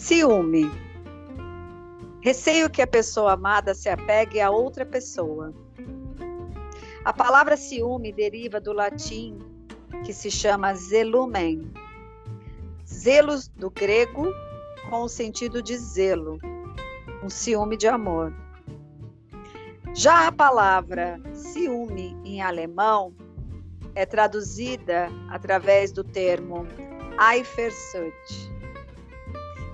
Ciúme. Receio que a pessoa amada se apegue a outra pessoa. A palavra ciúme deriva do latim que se chama zelumen. Zelos do grego com o sentido de zelo, um ciúme de amor. Já a palavra ciúme em alemão é traduzida através do termo Eifersucht,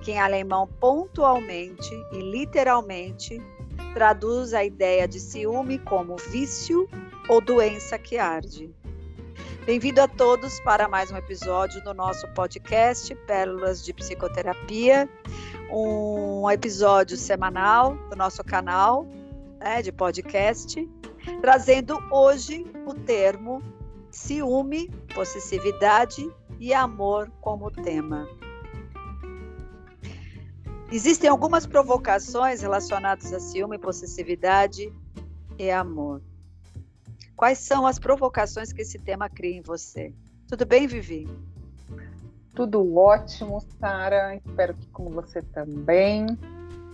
que em alemão pontualmente e literalmente traduz a ideia de ciúme como vício ou doença que arde. Bem-vindo a todos para mais um episódio do nosso podcast Pérolas de Psicoterapia, um episódio semanal do nosso canal né, de podcast, trazendo hoje o termo ciúme, possessividade e amor como tema. Existem algumas provocações relacionadas a ciúme, possessividade e amor. Quais são as provocações que esse tema cria em você? Tudo bem, Vivi? Tudo ótimo, Sara. Espero que com você também.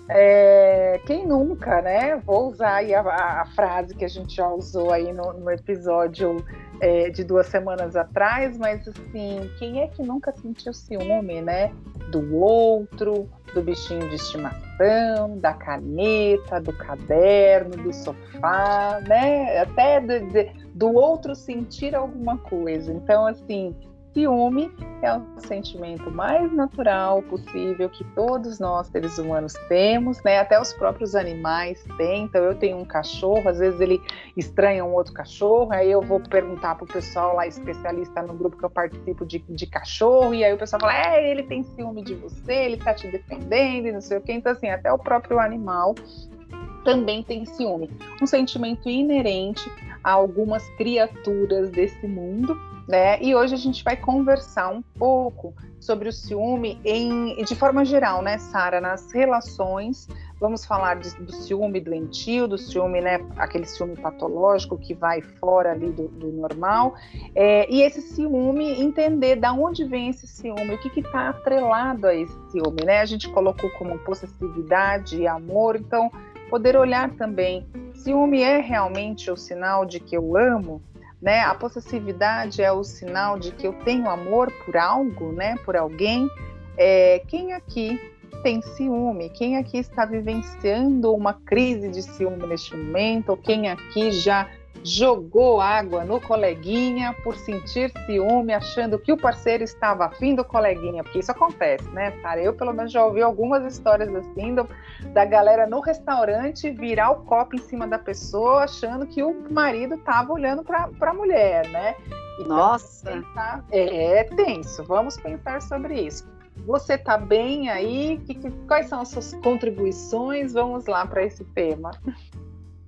É, quem nunca, né? Vou usar aí a, a, frase que a gente já usou aí no, no episódio é, de duas semanas atrás, mas assim, quem é que nunca sentiu ciúme, né? Do outro, do bichinho de estimação, da caneta, do caderno, do sofá, né? Até do, do outro sentir alguma coisa. Então, assim, Ciúme é o sentimento mais natural possível que todos nós seres humanos temos, né? Até os próprios animais têm. Então eu tenho um cachorro, às vezes ele estranha um outro cachorro, aí eu vou perguntar pro pessoal lá especialista no grupo que eu participo de, de cachorro, e aí o pessoal fala: "É, ele tem ciúme de você, ele tá te defendendo", e não sei o quê. Então assim, até o próprio animal também tem ciúme, um sentimento inerente a algumas criaturas desse mundo né? E hoje a gente vai conversar um pouco sobre o ciúme em, de forma geral, né, Sara, nas relações. Vamos falar de, do ciúme doentio, do ciúme, né, aquele ciúme patológico que vai fora ali do, do normal. É, e esse ciúme, entender da onde vem esse ciúme, o que está atrelado a esse ciúme, né? A gente colocou como possessividade e amor, então poder olhar também, ciúme é realmente o sinal de que eu amo? Né? A possessividade é o sinal de que eu tenho amor por algo, né? Por alguém. É, quem aqui tem ciúme? Quem aqui está vivenciando uma crise de ciúme neste momento? Ou quem aqui já jogou água no coleguinha por sentir ciúme, achando que o parceiro estava afim do coleguinha, porque isso acontece, né, cara? Eu, pelo menos, já ouvi algumas histórias assim do, da galera no restaurante virar o copo em cima da pessoa, achando que o marido estava olhando para a mulher, né? Então, Nossa! Pensar, é, tenso, vamos pensar sobre isso. Você está bem aí? Que, que, quais são as suas contribuições? Vamos lá para esse tema.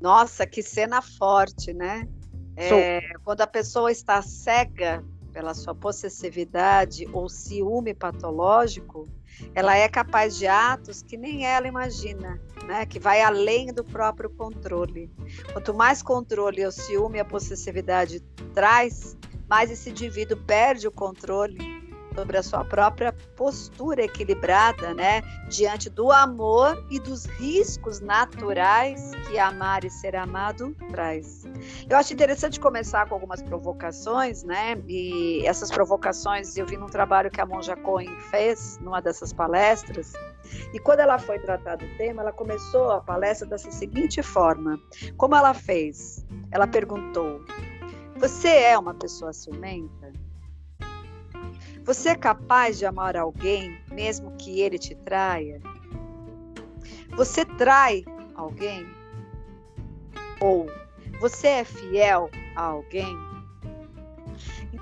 Nossa, que cena forte, né? É, quando a pessoa está cega pela sua possessividade ou ciúme patológico, ela é capaz de atos que nem ela imagina, né? Que vai além do próprio controle. Quanto mais controle o ciúme e a possessividade traz, mais esse indivíduo perde o controle sobre a sua própria postura equilibrada, né, diante do amor e dos riscos naturais que amar e ser amado traz. Eu acho interessante começar com algumas provocações, né? E essas provocações eu vi num trabalho que a Monja Cohen fez numa dessas palestras. E quando ela foi tratar do tema, ela começou a palestra dessa seguinte forma: como ela fez? Ela perguntou: Você é uma pessoa ciumenta? Você é capaz de amar alguém mesmo que ele te traia? Você trai alguém? Ou você é fiel a alguém?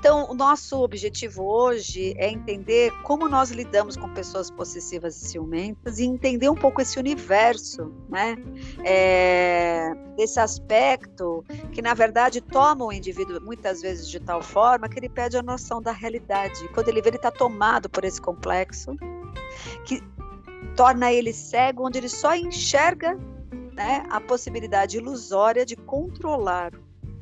Então, o nosso objetivo hoje é entender como nós lidamos com pessoas possessivas e ciumentas e entender um pouco esse universo, né? É, desse aspecto que, na verdade, toma o indivíduo muitas vezes de tal forma que ele perde a noção da realidade. Quando ele vê, ele está tomado por esse complexo, que torna ele cego, onde ele só enxerga né, a possibilidade ilusória de controlar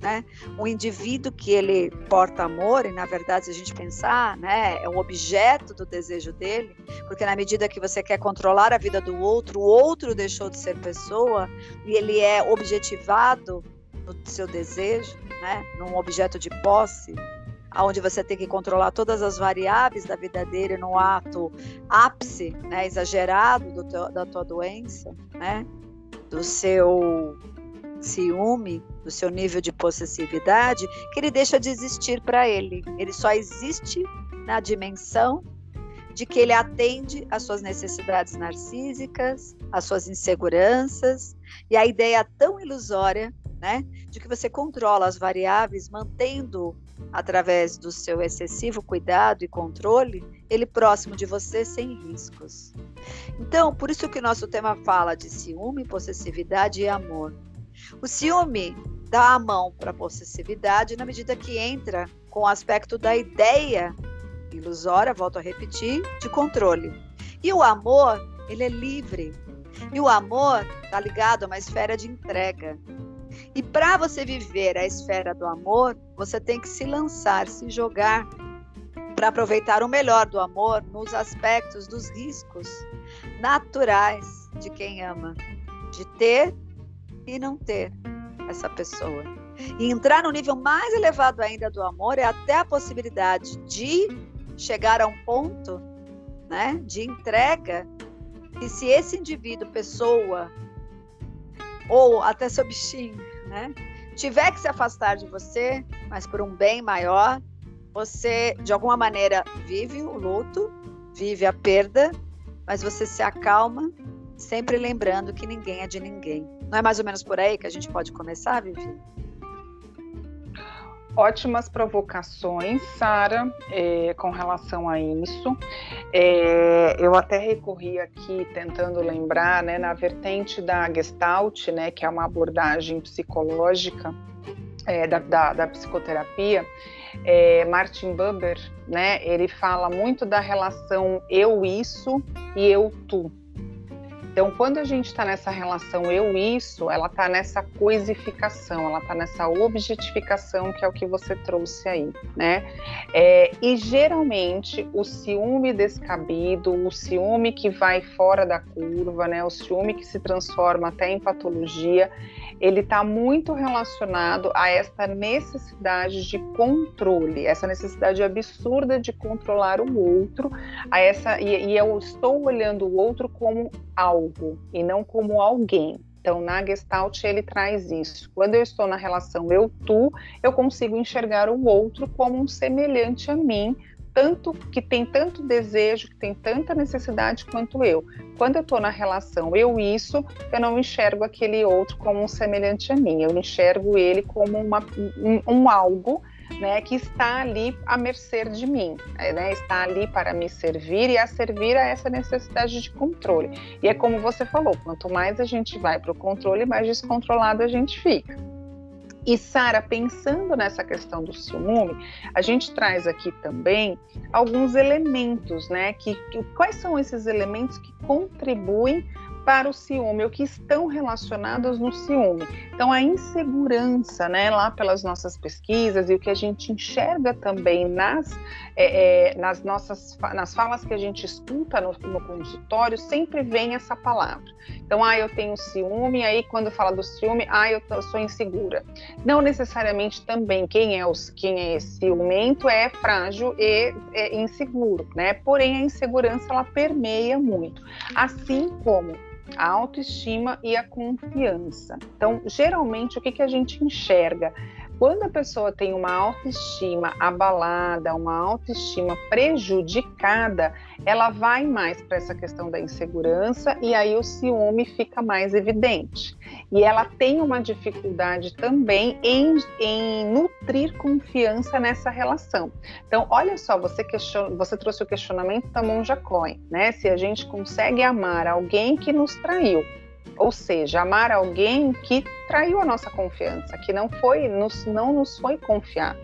né? Um indivíduo que ele porta amor e na verdade se a gente pensar, né, é um objeto do desejo dele, porque na medida que você quer controlar a vida do outro, o outro deixou de ser pessoa e ele é objetivado no seu desejo, né, num objeto de posse, aonde você tem que controlar todas as variáveis da vida dele no ato ápice, né, exagerado teu, da tua doença, né, do seu ciúme, do seu nível de possessividade, que ele deixa de existir para ele. Ele só existe na dimensão de que ele atende às suas necessidades narcísicas, às suas inseguranças, e a ideia tão ilusória, né, de que você controla as variáveis mantendo através do seu excessivo cuidado e controle, ele próximo de você sem riscos. Então, por isso que o nosso tema fala de ciúme, possessividade e amor. O ciúme dá a mão para a possessividade na medida que entra com o aspecto da ideia ilusória, volto a repetir, de controle. E o amor, ele é livre. E o amor está ligado a uma esfera de entrega. E para você viver a esfera do amor, você tem que se lançar, se jogar para aproveitar o melhor do amor nos aspectos dos riscos naturais de quem ama, de ter e não ter essa pessoa. E entrar no nível mais elevado ainda do amor é até a possibilidade de chegar a um ponto né, de entrega e se esse indivíduo, pessoa, ou até seu bichinho, né, tiver que se afastar de você, mas por um bem maior, você de alguma maneira vive o luto, vive a perda, mas você se acalma, sempre lembrando que ninguém é de ninguém. Não é mais ou menos por aí que a gente pode começar, Vivi? Ótimas provocações, Sara, é, com relação a isso. É, eu até recorri aqui tentando lembrar, né, na vertente da Gestalt, né, que é uma abordagem psicológica é, da, da, da, psicoterapia. É, Martin Buber, né, ele fala muito da relação eu-isso e eu-tu. Então, quando a gente está nessa relação eu-isso, ela está nessa coisificação, ela está nessa objetificação, que é o que você trouxe aí, né? É, e geralmente o ciúme descabido, o ciúme que vai fora da curva, né? O ciúme que se transforma até em patologia, ele está muito relacionado a esta necessidade de controle, essa necessidade absurda de controlar o outro, a essa e, e eu estou olhando o outro como algo e não como alguém. Então, na Gestalt, ele traz isso. Quando eu estou na relação eu-tu, eu consigo enxergar o outro como um semelhante a mim, tanto que tem tanto desejo, que tem tanta necessidade quanto eu. Quando eu estou na relação eu isso, eu não enxergo aquele outro como um semelhante a mim. Eu enxergo ele como uma, um, um algo né, que está ali à mercê de mim, né, está ali para me servir e a servir a essa necessidade de controle. E é como você falou, quanto mais a gente vai para o controle, mais descontrolado a gente fica. E Sara, pensando nessa questão do ciúme, a gente traz aqui também alguns elementos, né? Que, que, quais são esses elementos que contribuem para o ciúme, ou que estão relacionados no ciúme. Então, a insegurança, né, lá pelas nossas pesquisas e o que a gente enxerga também nas, é, é, nas nossas nas falas que a gente escuta no, no, consultório, sempre vem essa palavra. Então, ah, eu tenho ciúme, aí quando fala do ciúme, ah, eu, sou insegura. Não necessariamente também quem é, os, quem é ciumento é frágil e é inseguro, né? Porém, a insegurança ela permeia muito. Assim como a autoestima e a confiança. Então, geralmente, o que, que a gente enxerga? Quando a pessoa tem uma autoestima abalada, uma autoestima prejudicada, ela vai mais para essa questão da insegurança e aí o ciúme fica mais evidente. E ela tem uma dificuldade também em, em nutrir confiança nessa relação. Então, olha só, você, question, você trouxe o questionamento da Monja Coin, né? Se a gente consegue amar alguém que nos traiu ou seja, amar alguém que traiu a nossa confiança, que não foi, nos, não nos foi confiado,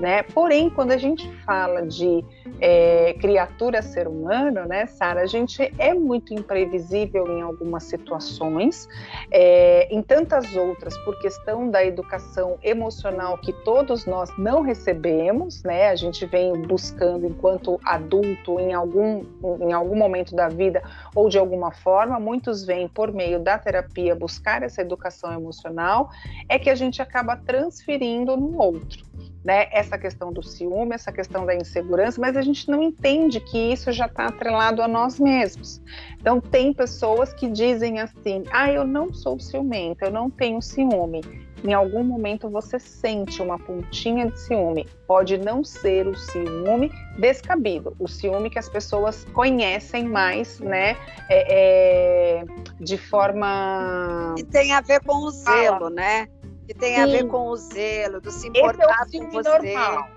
né? Porém, quando a gente fala de é, criatura ser humano, né, Sara, a gente é muito imprevisível em algumas situações, é, em tantas outras, por questão da educação emocional que todos nós não recebemos, né, a gente vem buscando enquanto adulto em algum, em algum momento da vida ou de alguma forma, muitos vêm por meio da terapia buscar essa educação emocional, é que a gente acaba transferindo no outro né, essa questão do ciúme, essa questão da insegurança, mas a gente não entende que isso já está atrelado a nós mesmos. Então, tem pessoas que dizem assim: ah, eu não sou ciumenta, eu não tenho ciúme. Em algum momento você sente uma pontinha de ciúme. Pode não ser o ciúme descabido, o ciúme que as pessoas conhecem mais, né? É, é, de forma. E tem a ver com o zelo, ah, né? que tem Sim. a ver com o zelo, do se importar esse é o com você. Normal.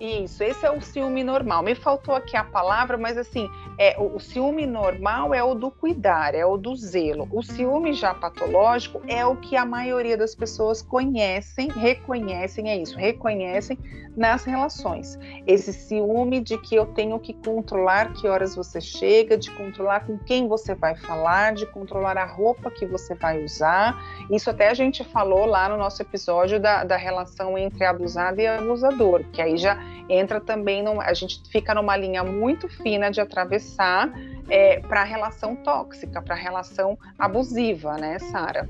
Isso, esse é o ciúme normal. Me faltou aqui a palavra, mas assim, é, o, o, ciúme normal é o do cuidar, é o do zelo. O ciúme já patológico é o que a maioria das pessoas conhecem, reconhecem, é isso, reconhecem nas relações. Esse ciúme de que eu tenho que controlar que horas você chega, de controlar com quem você vai falar, de controlar a roupa que você vai usar. Isso até a gente falou lá no nosso episódio da, da relação entre abusado e abusador, que aí já entra também, num, a gente fica numa linha muito fina de atravessar é, para a relação tóxica, para a relação abusiva, né, Sara?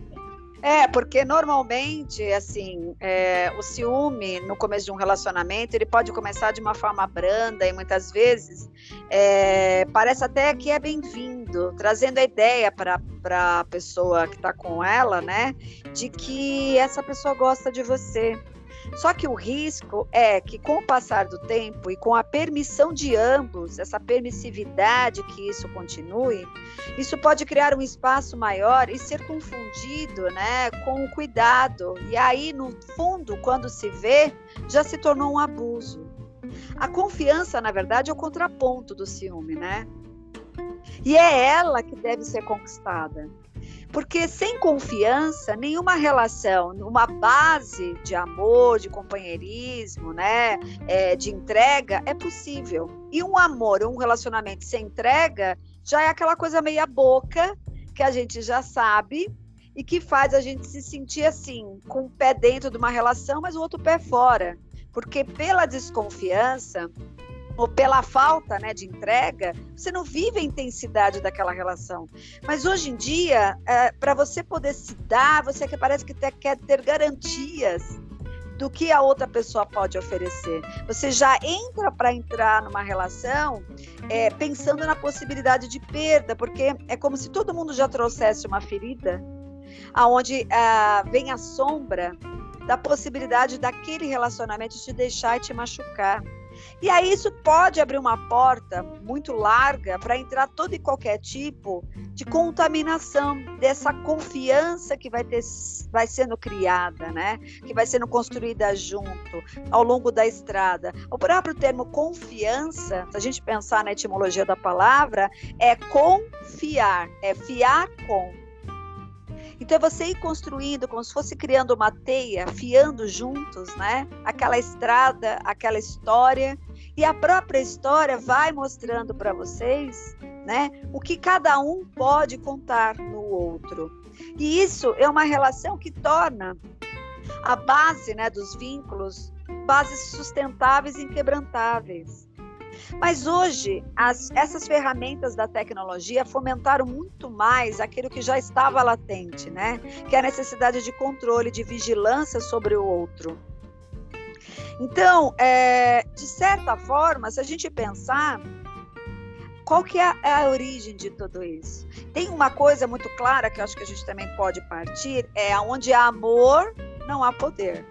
É, porque normalmente, assim, é, o ciúme no começo de um relacionamento, ele pode começar de uma forma branda e muitas vezes é, parece até que é bem-vindo, trazendo a ideia para a pessoa que está com ela, né, de que essa pessoa gosta de você, só que o risco é que, com o passar do tempo e com a permissão de ambos, essa permissividade que isso continue, isso pode criar um espaço maior e ser confundido né, com o cuidado. E aí, no fundo, quando se vê, já se tornou um abuso. A confiança, na verdade, é o contraponto do ciúme, né? E é ela que deve ser conquistada. Porque sem confiança, nenhuma relação, uma base de amor, de companheirismo, né, é, de entrega, é possível. E um amor, um relacionamento sem entrega, já é aquela coisa meia boca que a gente já sabe e que faz a gente se sentir assim, com o pé dentro de uma relação, mas o outro pé fora. Porque pela desconfiança, ou pela falta né, de entrega, você não vive a intensidade daquela relação. Mas hoje em dia, é, para você poder se dar, você que parece que ter, quer ter garantias do que a outra pessoa pode oferecer. Você já entra para entrar numa relação é, pensando na possibilidade de perda, porque é como se todo mundo já trouxesse uma ferida, aonde ah, vem a sombra da possibilidade daquele relacionamento te deixar e te machucar. E aí isso pode abrir uma porta muito larga para entrar todo e qualquer tipo de contaminação dessa confiança que vai ter vai sendo criada, né? Que vai sendo construída junto ao longo da estrada. O próprio termo confiança, se a gente pensar na etimologia da palavra, é confiar, é fiar com. Então é você ir construindo como se fosse criando uma teia, fiando juntos, né? Aquela estrada, aquela história, e a própria história vai mostrando para vocês, né, o que cada um pode contar no outro. E isso é uma relação que torna a base, né, dos vínculos bases sustentáveis e inquebrantáveis. Mas hoje, as, essas ferramentas da tecnologia fomentaram muito mais aquilo que já estava latente, né? Que é a necessidade de controle, de vigilância sobre o outro. Então, é, de certa forma, se a gente pensar, qual que é a, é a, origem de tudo isso? Tem uma coisa muito clara que eu acho que a gente também pode partir, é onde há amor, não há poder.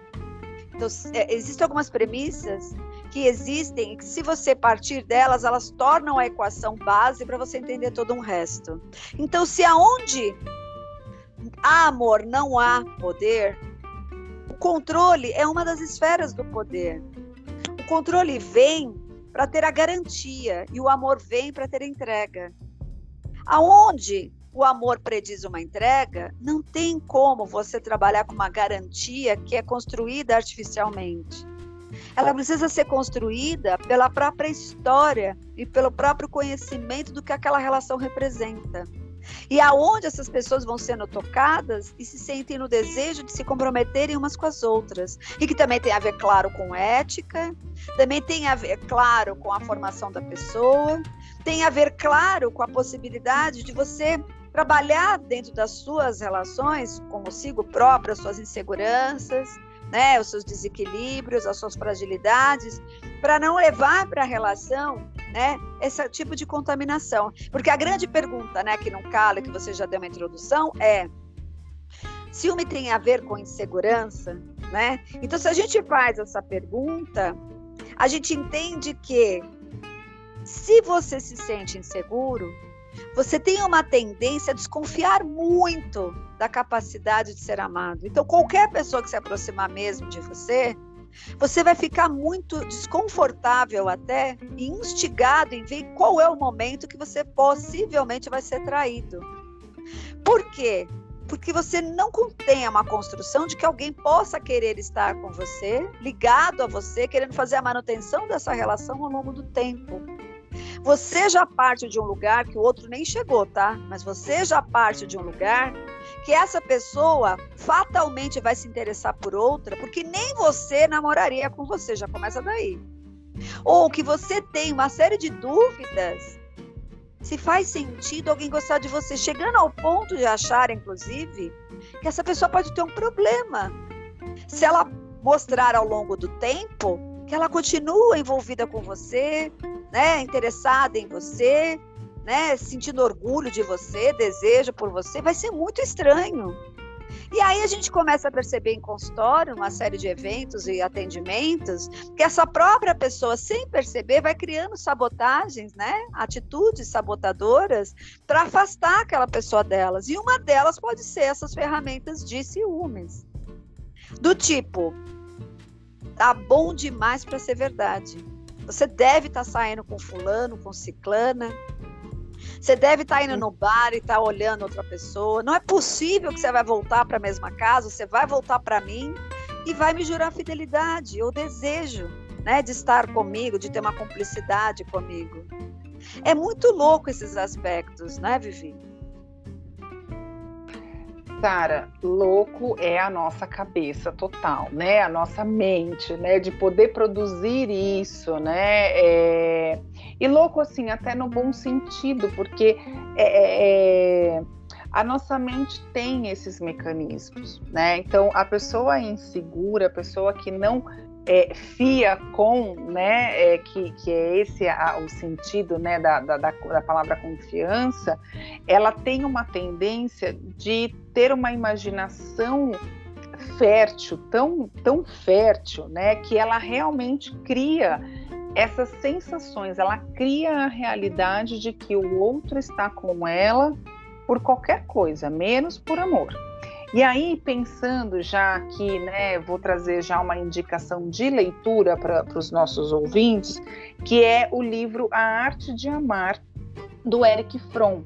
Então, é, existem algumas premissas que existem, que se você partir delas, elas tornam a equação base para você entender todo um resto. Então, se aonde há amor não há poder, o controle é uma das esferas do poder. O controle vem para ter a garantia e o amor vem para ter a entrega. Aonde o amor prediz uma entrega, não tem como você trabalhar com uma garantia que é construída artificialmente. Ela precisa ser construída pela própria história e pelo próprio conhecimento do que aquela relação representa. E aonde essas pessoas vão sendo tocadas e se sentem no desejo de se comprometerem umas com as outras. E que também tem a ver, claro, com ética, também tem a ver, claro, com a formação da pessoa, tem a ver, claro, com a possibilidade de você trabalhar dentro das suas relações consigo próprio, as suas inseguranças, né, os seus desequilíbrios, as suas fragilidades, para não levar para a relação né, esse tipo de contaminação. Porque a grande pergunta, né, que não cala, que você já deu uma introdução, é ciúme tem a ver com insegurança, né? Então, se a gente faz essa pergunta, a gente entende que se você se sente inseguro, você tem uma tendência a desconfiar muito da capacidade de ser amado. Então, qualquer pessoa que se aproximar mesmo de você, você vai ficar muito desconfortável até e instigado em ver qual é o momento que você possivelmente vai ser traído. Por quê? Porque você não contém uma construção de que alguém possa querer estar com você, ligado a você, querendo fazer a manutenção dessa relação ao longo do tempo. Você já parte de um lugar que o outro nem chegou, tá? Mas você já parte de um lugar que essa pessoa fatalmente vai se interessar por outra, porque nem você namoraria com você, já começa daí. Ou que você tem uma série de dúvidas se faz sentido alguém gostar de você, chegando ao ponto de achar, inclusive, que essa pessoa pode ter um problema. Se ela mostrar ao longo do tempo que ela continua envolvida com você, né, interessada em você, né, sentindo orgulho de você, desejo por você, vai ser muito estranho. E aí a gente começa a perceber em consultório, uma série de eventos e atendimentos, que essa própria pessoa, sem perceber, vai criando sabotagens, né? Atitudes sabotadoras para afastar aquela pessoa delas. E uma delas pode ser essas ferramentas de ciúmes. Do tipo, tá bom demais para ser verdade. Você deve estar tá saindo com fulano, com ciclana, você deve estar tá indo no bar e estar tá olhando outra pessoa. Não é possível que você vai voltar para a mesma casa, você vai voltar para mim e vai me jurar fidelidade ou desejo, né, de estar comigo, de ter uma cumplicidade comigo. É muito louco esses aspectos, né, Vivi? Sara, louco é a nossa cabeça total, né? A nossa mente, né? De poder produzir isso, né? É... E louco, assim, até no bom sentido, porque é, é, é, a nossa mente tem esses mecanismos, né? Então, a pessoa insegura, a pessoa que não é, fia com, né, é, que, que é esse a, o sentido né, da, da, da, palavra confiança, ela tem uma tendência de ter uma imaginação fértil, tão, tão fértil, né, que ela realmente cria essas sensações, ela cria a realidade de que o outro está com ela por qualquer coisa, menos por amor. E aí, pensando já aqui, né, vou trazer já uma indicação de leitura para os nossos ouvintes, que é o livro A Arte de Amar, do Eric Fromm.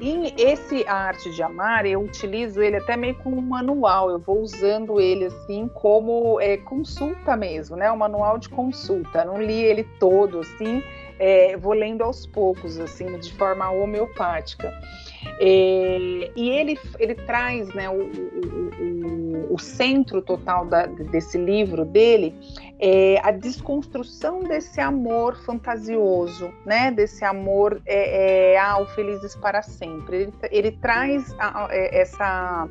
E esse A Arte de Amar, eu utilizo ele até meio como um manual, eu vou usando ele assim como é, consulta mesmo, né? Um manual de consulta. Não li ele todo assim, é, vou lendo aos poucos, assim, de forma homeopática. É, e ele, ele traz né, o, o, o, o centro total da, desse livro dele é a desconstrução desse amor fantasioso, né, desse amor é, é, ao felizes para sempre. Ele, ele traz a, a, é, essa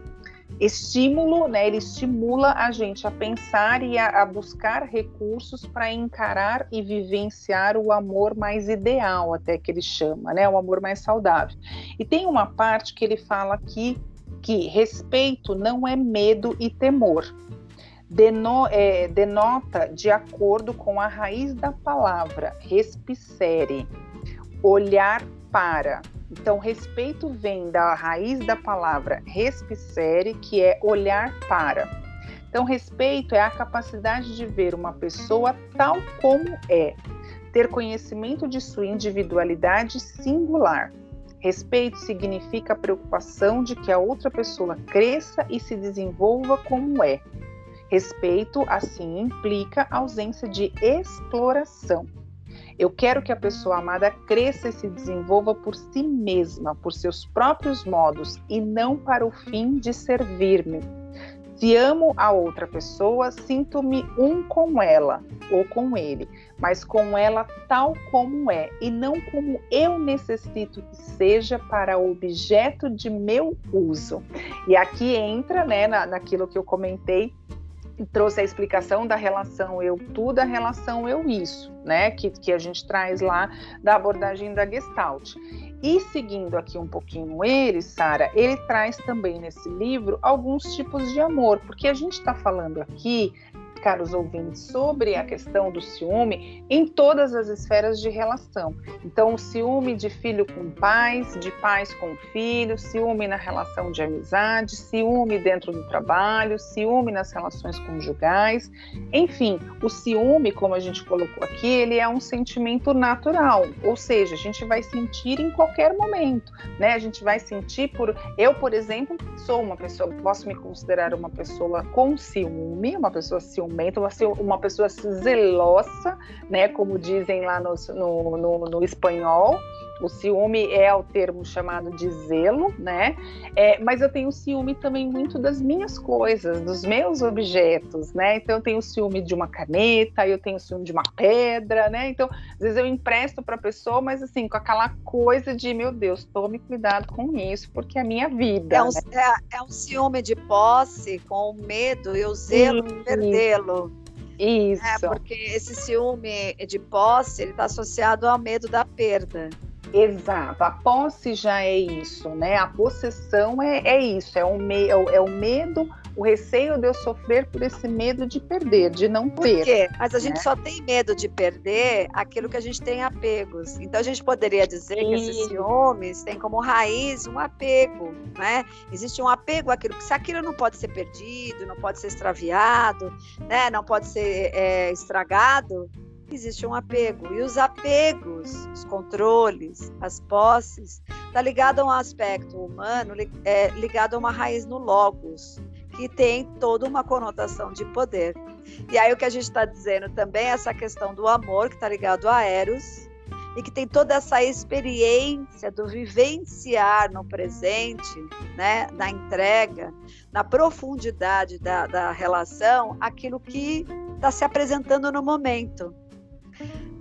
estímulo, né? Ele estimula a gente a pensar e a, a buscar recursos para encarar e vivenciar o amor mais ideal, até que ele chama, né? O amor mais saudável. E tem uma parte que ele fala aqui que respeito não é medo e temor. Deno, é, denota de acordo com a raiz da palavra respicere, olhar para, então, respeito vem da raiz da palavra respicere, que é olhar para. Então, respeito é a capacidade de ver uma pessoa tal como é, ter conhecimento de sua individualidade singular. Respeito significa a preocupação de que a outra pessoa cresça e se desenvolva como é. Respeito, assim, implica ausência de exploração. Eu quero que a pessoa amada cresça e se desenvolva por si mesma, por seus próprios modos e não para o fim de servir-me. Se amo a outra pessoa, sinto-me um com ela ou com ele, mas com ela tal como é e não como eu necessito que seja para objeto de meu uso. E aqui entra, né, na, naquilo que eu comentei trouxe a explicação da relação eu tudo, a relação eu isso, né? Que, que a gente traz lá da abordagem da Gestalt. E seguindo aqui um pouquinho ele, Sara, ele traz também nesse livro alguns tipos de amor, porque a gente está falando aqui caros ouvintes, sobre a questão do ciúme em todas as esferas de relação. Então, o ciúme de filho com pais, de pais com filhos, ciúme na relação de amizade, ciúme dentro do trabalho, ciúme nas relações conjugais. Enfim, o ciúme, como a gente colocou aqui, ele é um sentimento natural, ou seja, a gente vai sentir em qualquer momento, né? A gente vai sentir por eu, por exemplo, sou uma pessoa, posso me considerar uma pessoa com ciúme, uma pessoa ciúme assim, uma pessoa zelosa, né, como dizem lá no, no, no, no espanhol. O ciúme é o termo chamado de zelo, né? É, mas eu tenho ciúme também muito das minhas coisas, dos meus objetos, né? Então eu tenho ciúme de uma caneta, eu tenho ciúme de uma pedra, né? Então às vezes eu empresto para a pessoa, mas assim com aquela coisa de meu Deus, tome cuidado com isso porque é minha vida. É um, né? é, é um ciúme de posse com o medo e o zelo de perdê-lo. Isso. É, porque esse ciúme de posse ele está associado ao medo da perda. Exato, a posse já é isso, né? A possessão é, é isso, é o, me, é, o, é o medo, o receio de eu sofrer por esse medo de perder, de não ter. Por quê? Mas a gente né? só tem medo de perder aquilo que a gente tem apegos. Então a gente poderia dizer Sim. que esses ciúmes têm como raiz um apego, né? Existe um apego àquilo que se aquilo não pode ser perdido, não pode ser extraviado, né? Não pode ser é, estragado, existe um apego. E os apegos, os controles, as posses, está ligado a um aspecto humano, é, ligado a uma raiz no logos, que tem toda uma conotação de poder. E aí o que a gente está dizendo também é essa questão do amor, que está ligado a Eros, e que tem toda essa experiência do vivenciar no presente, né, na entrega, na profundidade da, da relação, aquilo que está se apresentando no momento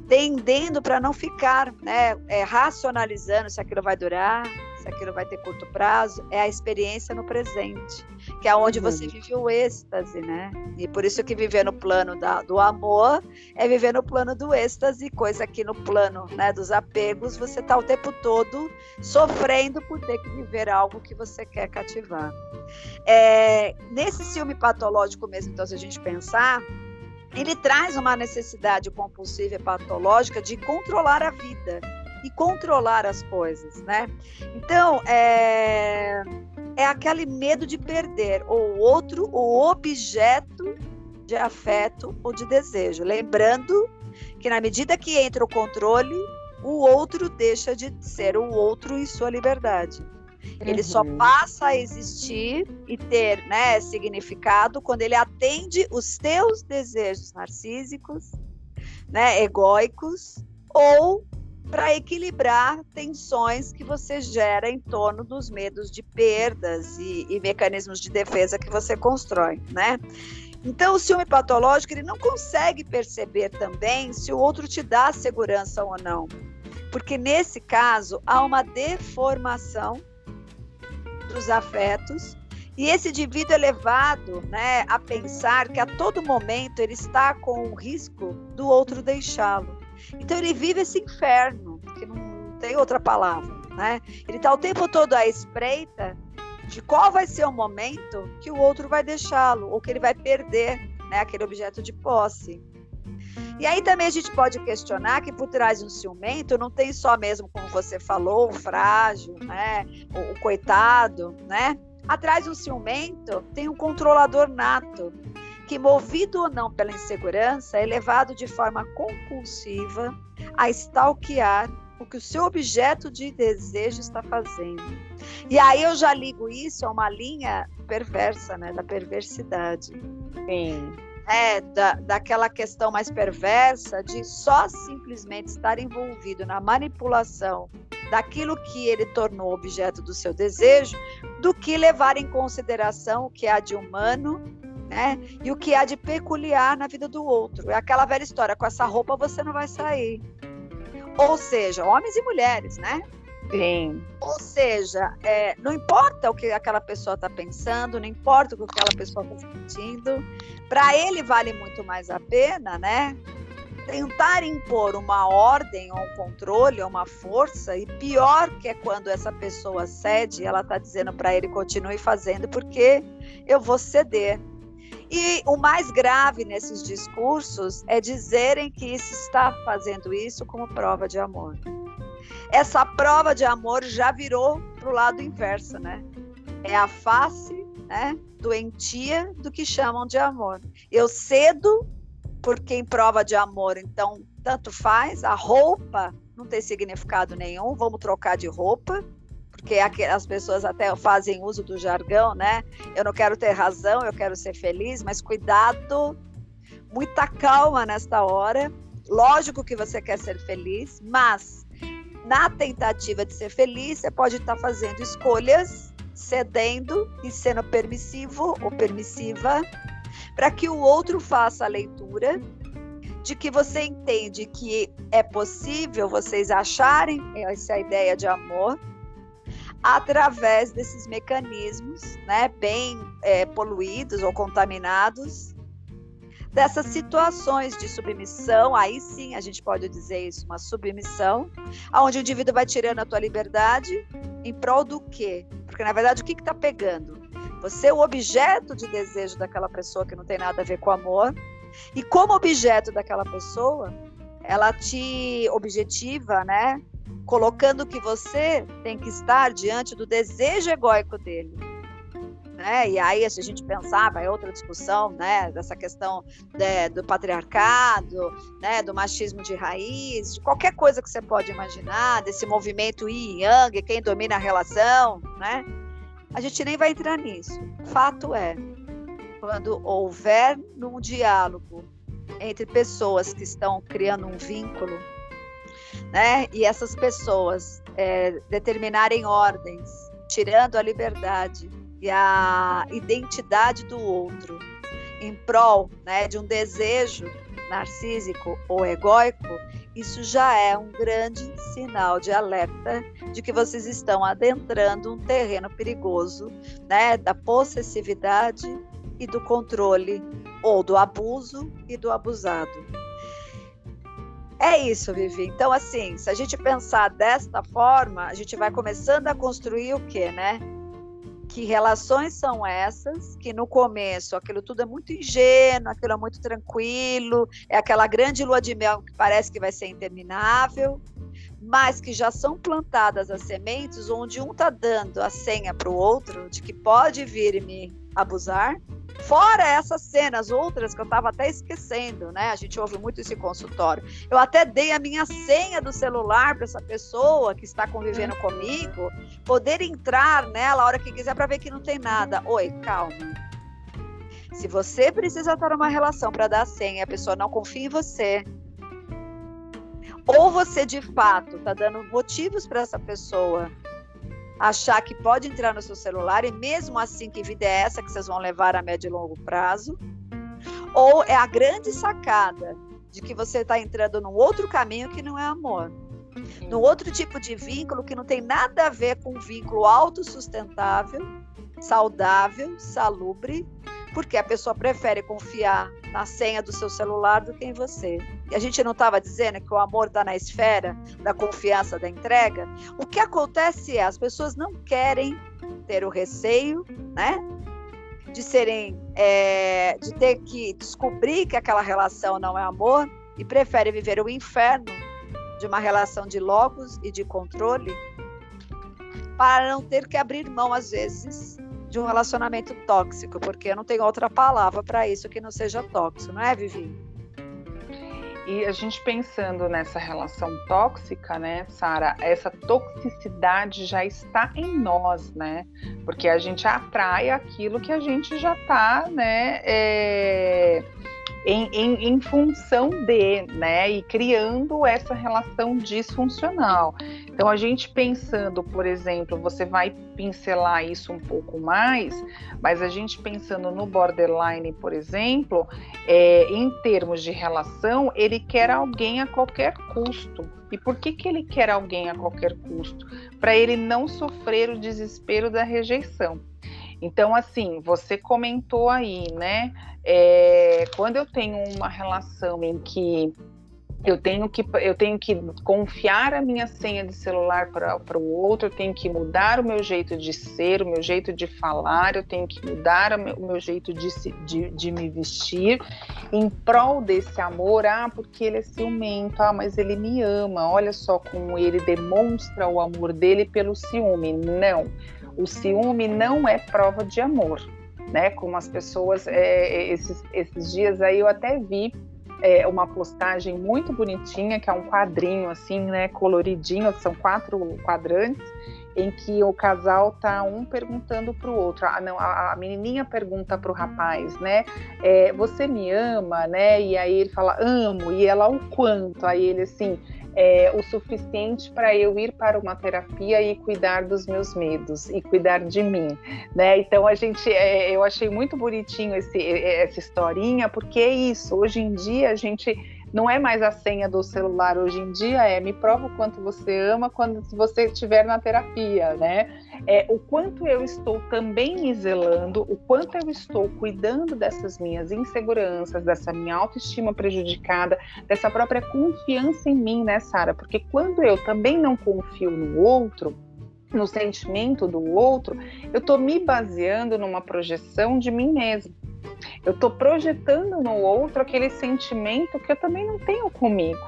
tendendo para não ficar né, é, racionalizando se aquilo vai durar, se aquilo vai ter curto prazo, é a experiência no presente, que é onde uhum. você vive o êxtase, né? E por isso que viver no plano da, do amor é viver no plano do êxtase, coisa que no plano né, dos apegos você está o tempo todo sofrendo por ter que viver algo que você quer cativar. É, nesse ciúme patológico mesmo, então, se a gente pensar, ele traz uma necessidade compulsiva e patológica de controlar a vida e controlar as coisas, né? Então, é, é aquele medo de perder o outro, o objeto de afeto ou de desejo. Lembrando que na medida que entra o controle, o outro deixa de ser o outro e sua liberdade. Ele só uhum. passa a existir e ter né, significado quando ele atende os teus desejos narcísicos, né, egóicos, ou para equilibrar tensões que você gera em torno dos medos de perdas e, e mecanismos de defesa que você constrói, né? Então, o ciúme patológico ele não consegue perceber também se o outro te dá segurança ou não, porque nesse caso há uma deformação dos afetos. E esse indivíduo é levado né, a pensar que a todo momento ele está com o risco do outro deixá-lo. Então ele vive esse inferno, que não tem outra palavra. Né? Ele está o tempo todo à espreita de qual vai ser o momento que o outro vai deixá-lo, ou que ele vai perder né, aquele objeto de posse. E aí também a gente pode questionar que por trás de um ciumento não tem só mesmo, como você falou, o frágil, né? o, o coitado, né? Atrás do ciumento tem um controlador nato, que movido ou não pela insegurança, é levado de forma compulsiva a stalkear o que o seu objeto de desejo está fazendo. E aí eu já ligo isso a uma linha perversa, né, da perversidade. Sim. É, da, daquela questão mais perversa de só simplesmente estar envolvido na manipulação daquilo que ele tornou objeto do seu desejo, do que levar em consideração o que há de humano né? E o que há de peculiar na vida do outro. É aquela velha história: com essa roupa você não vai sair. Ou seja, homens e mulheres, né? Sim. Ou seja, é, não importa o que aquela pessoa está pensando, não importa o que aquela pessoa está sentindo, para ele vale muito mais a pena, né? Tentar impor uma ordem ou um controle uma força, e pior que é quando essa pessoa cede, ela está dizendo para ele continue fazendo, porque eu vou ceder. E o mais grave nesses discursos é dizerem que isso está fazendo isso como prova de amor. Essa prova de amor já virou para o lado inverso, né? É a face né, doentia do que chamam de amor. Eu cedo porque em prova de amor, então tanto faz, a roupa não tem significado nenhum, vamos trocar de roupa, porque as pessoas até fazem uso do jargão, né? Eu não quero ter razão, eu quero ser feliz, mas cuidado, muita calma nesta hora. Lógico que você quer ser feliz, mas na tentativa de ser feliz, você pode estar fazendo escolhas, cedendo e sendo permissivo ou permissiva, para que o outro faça a leitura de que você entende que é possível vocês acharem essa ideia de amor através desses mecanismos, né, bem é, poluídos ou contaminados, dessas situações de submissão, aí sim a gente pode dizer isso, uma submissão, onde o indivíduo vai tirando a tua liberdade em prol do quê? Porque na verdade o que está pegando? Você é o objeto de desejo daquela pessoa que não tem nada a ver com amor, e como objeto daquela pessoa, ela te objetiva, né? colocando que você tem que estar diante do desejo egóico dele. Né? E aí, se a gente pensava, é outra discussão, né? Dessa questão de, do patriarcado, né? Do machismo de raiz, de qualquer coisa que você pode imaginar, desse movimento yin yang, quem domina a relação, né? A gente nem vai entrar nisso. Fato é, quando houver um diálogo entre pessoas que estão criando um vínculo né? E essas pessoas é, determinarem ordens, tirando a liberdade e a identidade do outro em prol né, de um desejo narcísico ou egóico, isso já é um grande sinal de alerta de que vocês estão adentrando um terreno perigoso, né, da possessividade e do controle ou do abuso e do abusado. É isso, Vivi. Então, assim, se a gente pensar desta forma, a gente vai começando a construir o quê, né? Que relações são essas? Que no começo aquilo tudo é muito ingênuo, aquilo é muito tranquilo, é aquela grande lua de mel que parece que vai ser interminável, mas que já são plantadas as sementes onde um está dando a senha para o outro de que pode vir me abusar, Fora essas cenas, outras que eu estava até esquecendo, né? A gente ouve muito esse consultório. Eu até dei a minha senha do celular para essa pessoa que está convivendo comigo poder entrar nela a hora que quiser para ver que não tem nada. Oi, calma. Se você precisa estar numa relação para dar a senha e a pessoa não confia em você, ou você de fato está dando motivos para essa pessoa achar que pode entrar no seu celular e mesmo assim que vida é essa que vocês vão levar a médio e longo prazo? Ou é a grande sacada de que você está entrando num outro caminho que não é amor? Num outro tipo de vínculo que não tem nada a ver com um vínculo autossustentável, saudável, salubre, porque a pessoa prefere confiar na senha do seu celular do que em você. E a gente não estava dizendo que o amor está na esfera da confiança, da entrega? O que acontece é as pessoas não querem ter o receio, né? De serem, é, de ter que descobrir que aquela relação não é amor e preferem viver o inferno de uma relação de logos e de controle para não ter que abrir mão às vezes de um relacionamento tóxico, porque eu não tenho outra palavra para isso que não seja tóxico, não é, Vivi? E a gente pensando nessa relação tóxica, né, Sara, essa toxicidade já está em nós, né? Porque a gente atrai aquilo que a gente já está, né? É em, em, em, função de, né, e criando essa relação disfuncional. Então, a gente pensando, por exemplo, você vai pincelar isso um pouco mais, mas a gente pensando no borderline, por exemplo, é, em termos de relação, ele quer alguém a qualquer custo. E por que, que ele quer alguém a qualquer custo? Para ele não sofrer o desespero da rejeição. Então, assim, você comentou aí, né? É, quando eu tenho uma relação em que eu tenho que eu tenho que confiar a minha senha de celular para o outro, eu tenho que mudar o meu jeito de ser, o meu jeito de falar, eu tenho que mudar o meu, jeito de, de, de, me vestir em prol desse amor. Ah, porque ele é ciumento, ah, mas ele me ama. Olha só como ele demonstra o amor dele pelo ciúme. Não, o ciúme não é prova de amor né? Como as pessoas, é, é, esses, esses dias aí eu até vi é, uma postagem muito bonitinha, que é um quadrinho assim, né, coloridinho, são quatro quadrantes, em que o casal tá um perguntando para o outro. Ah, não, a, a menininha pergunta para o rapaz, né? É, você me ama, né? E aí ele fala amo. E ela o quanto? Aí ele assim é, o suficiente para eu ir para uma terapia e cuidar dos meus medos e cuidar de mim, né? Então a gente, é, eu achei muito bonitinho esse, essa historinha porque é isso. Hoje em dia a gente não é mais a senha do celular hoje em dia, é me prova o quanto você ama quando você estiver na terapia, né? É o quanto eu estou também me zelando, o quanto eu estou cuidando dessas minhas inseguranças, dessa minha autoestima prejudicada, dessa própria confiança em mim, né, Sara? Porque quando eu também não confio no outro, no sentimento do outro, eu estou me baseando numa projeção de mim mesmo. Eu estou projetando no outro aquele sentimento que eu também não tenho comigo.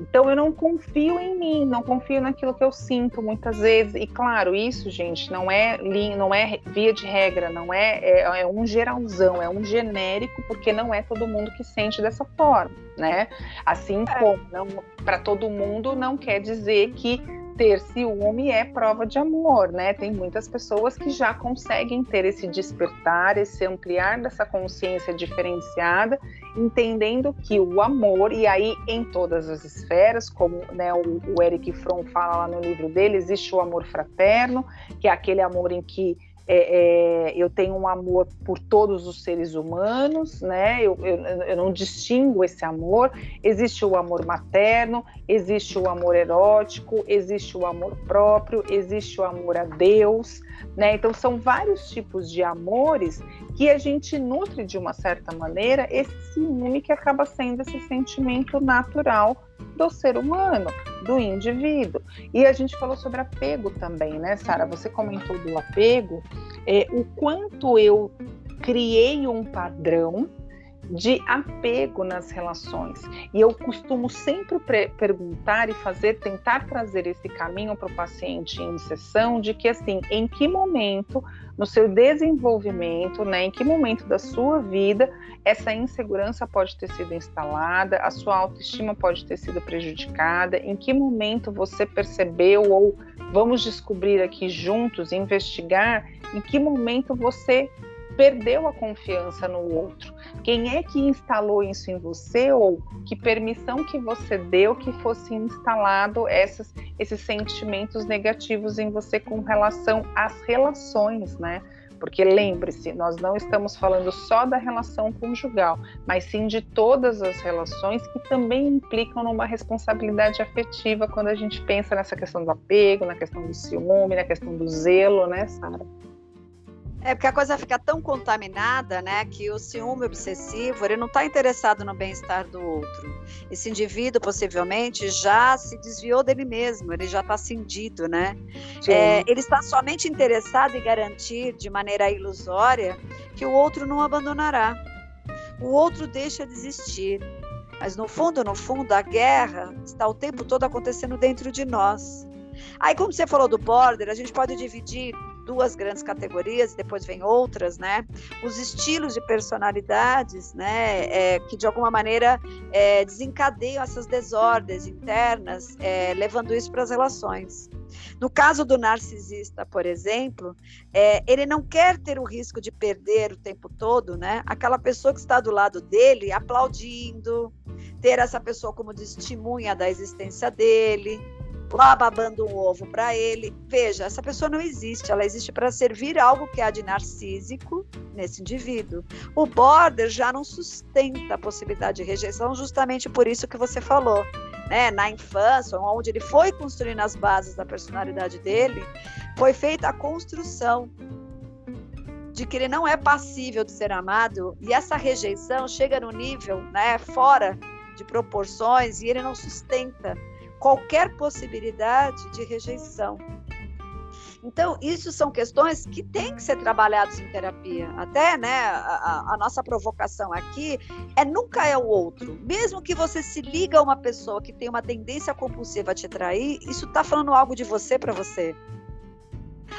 Então eu não confio em mim, não confio naquilo que eu sinto muitas vezes. E claro, isso, gente, não é não é via de regra, não é, é, é um geralzão, é um genérico, porque não é todo mundo que sente dessa forma, né? Assim é. como para todo mundo não quer dizer que ter ciúme é prova de amor, né? Tem muitas pessoas que já conseguem ter esse despertar, esse ampliar dessa consciência diferenciada, entendendo que o amor, e aí em todas as esferas, como né, o, o Eric Fromm fala lá no livro dele, existe o amor fraterno, que é aquele amor em que é, é, eu tenho um amor por todos os seres humanos, né? Eu, eu, eu, não distingo esse amor. Existe o amor materno, existe o amor erótico, existe o amor próprio, existe o amor a Deus, né? Então são vários tipos de amores que a gente nutre de uma certa maneira esse ciúme que acaba sendo esse sentimento natural do ser humano, do indivíduo. E a gente falou sobre apego também, né, Sara? Você comentou do apego, é, o quanto eu criei um padrão de apego nas relações. E eu costumo sempre perguntar e fazer, tentar trazer esse caminho para o paciente em sessão de que assim, em que momento no seu desenvolvimento, né, em que momento da sua vida essa insegurança pode ter sido instalada, a sua autoestima pode ter sido prejudicada, em que momento você percebeu ou vamos descobrir aqui juntos, investigar em que momento você perdeu a confiança no outro. Quem é que instalou isso em você ou que permissão que você deu que fosse instalado essas, esses sentimentos negativos em você com relação às relações, né? Porque lembre-se, nós não estamos falando só da relação conjugal, mas sim de todas as relações que também implicam numa responsabilidade afetiva quando a gente pensa nessa questão do apego, na questão do ciúme, na questão do zelo, né, Sara? É porque a coisa fica tão contaminada, né, que o ciúme obsessivo, ele não está interessado no bem-estar do outro. Esse indivíduo, possivelmente, já se desviou dele mesmo, ele já está cindido, né? É, ele está somente interessado em garantir, de maneira ilusória, que o outro não abandonará. O outro deixa de existir. Mas, no fundo, no fundo, a guerra está o tempo todo acontecendo dentro de nós. Aí, como você falou do border, a gente pode dividir duas grandes categorias, depois vem outras, né? Os estilos de personalidades, né? É, que de alguma maneira é, desencadeiam essas desordens internas, é, levando isso para as relações. No caso do narcisista, por exemplo, é, ele não quer ter o risco de perder o tempo todo, né? Aquela pessoa que está do lado dele aplaudindo, ter essa pessoa como testemunha da existência dele, lá babando um ovo para ele. Veja, essa pessoa não existe, ela existe para servir algo que há de narcísico nesse indivíduo. O border já não sustenta a possibilidade de rejeição, justamente por isso que você falou. Né, na infância, onde ele foi construindo as bases da personalidade dele, foi feita a construção de que ele não é passível de ser amado e essa rejeição chega no nível, né, fora de proporções e ele não sustenta qualquer possibilidade de rejeição. Então, isso são questões que têm que ser trabalhadas em terapia. Até, né, a, a, nossa provocação aqui é nunca é o outro. Mesmo que você se liga a uma pessoa que tem uma tendência compulsiva a te trair, isso está falando algo de você para você.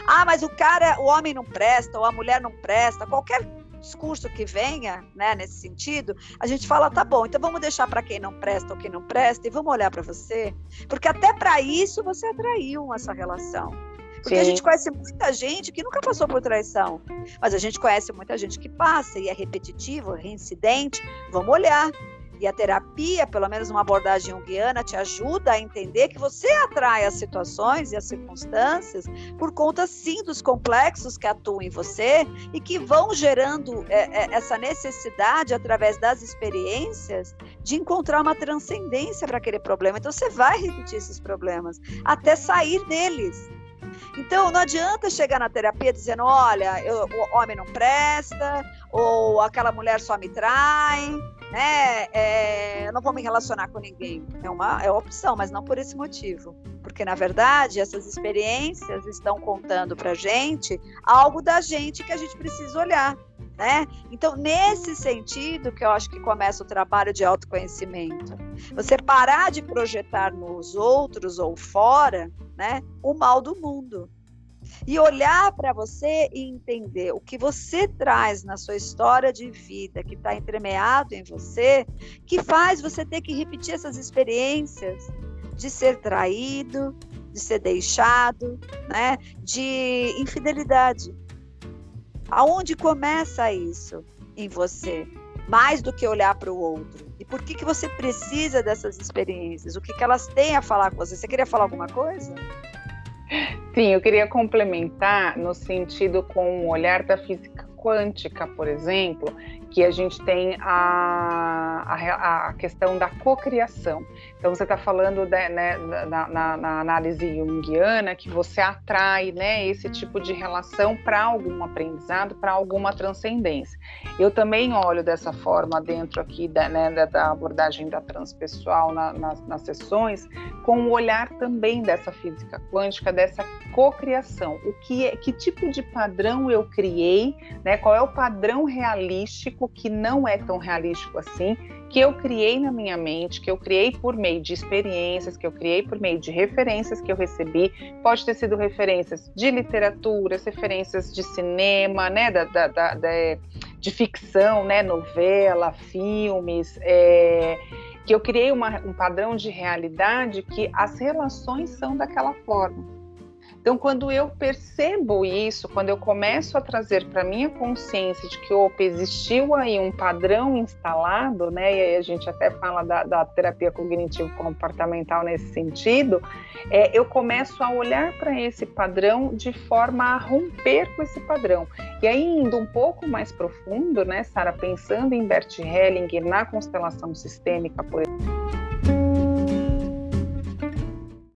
Ah, mas o cara, o homem não presta, ou a mulher não presta, qualquer discurso que venha, né, nesse sentido, a gente fala, tá bom, então vamos deixar para quem não presta ou quem não presta e vamos olhar para você, porque até para isso você atraiu essa relação. Porque Sim. a gente conhece muita gente que nunca passou por traição, mas a gente conhece muita gente que passa e é repetitivo, é reincidente. Vamos olhar. E a terapia, pelo menos uma abordagem junguiana, te ajuda a entender que você atrai as situações e as circunstâncias por conta, sim, dos complexos que atuam em você e que vão gerando é, é, essa necessidade, através das experiências, de encontrar uma transcendência para aquele problema. Então, você vai repetir esses problemas até sair deles. Então, não adianta chegar na terapia dizendo: olha, eu, o homem não presta, ou aquela mulher só me trai, né? É, eu não vou me relacionar com ninguém. É uma, é uma opção, mas não por esse motivo. Porque, na verdade, essas experiências estão contando para gente algo da gente que a gente precisa olhar. Né? Então, nesse sentido que eu acho que começa o trabalho de autoconhecimento. Você parar de projetar nos outros ou fora né, o mal do mundo e olhar para você e entender o que você traz na sua história de vida, que está entremeado em você, que faz você ter que repetir essas experiências de ser traído, de ser deixado, né, de infidelidade. Aonde começa isso em você? Mais do que olhar para o outro. E por que, que você precisa dessas experiências? O que, que elas têm a falar com você? Você queria falar alguma coisa? Sim, eu queria complementar no sentido com o olhar da física quântica, por exemplo, que a gente tem a, a, a questão da cocriação. Então, você está falando de, né, na, na, na, análise junguiana que você atrai né, esse tipo de relação para algum aprendizado, para alguma transcendência. Eu também olho dessa forma dentro aqui da, né, da abordagem da transpessoal na, nas, nas sessões, com o olhar também dessa física quântica, dessa cocriação. O que, é, que tipo de padrão eu criei, né, qual é o padrão realístico que não é tão realístico assim, que eu criei na minha mente, que eu criei por meio de experiências, que eu criei por meio de referências que eu recebi. Pode ter sido referências de literatura, referências de cinema, né, da, da, da, de ficção, né, novela, filmes. É, que eu criei uma, um padrão de realidade que as relações são daquela forma. Então, quando eu percebo isso, quando eu começo a trazer para minha consciência de que opa, existiu aí um padrão instalado, né? E aí a gente até fala da, da terapia cognitivo comportamental nesse sentido, é, eu começo a olhar para esse padrão de forma a romper com esse padrão. E aí, indo um pouco mais profundo, né, Sara, pensando em Bert Hellinger na constelação sistêmica, por exemplo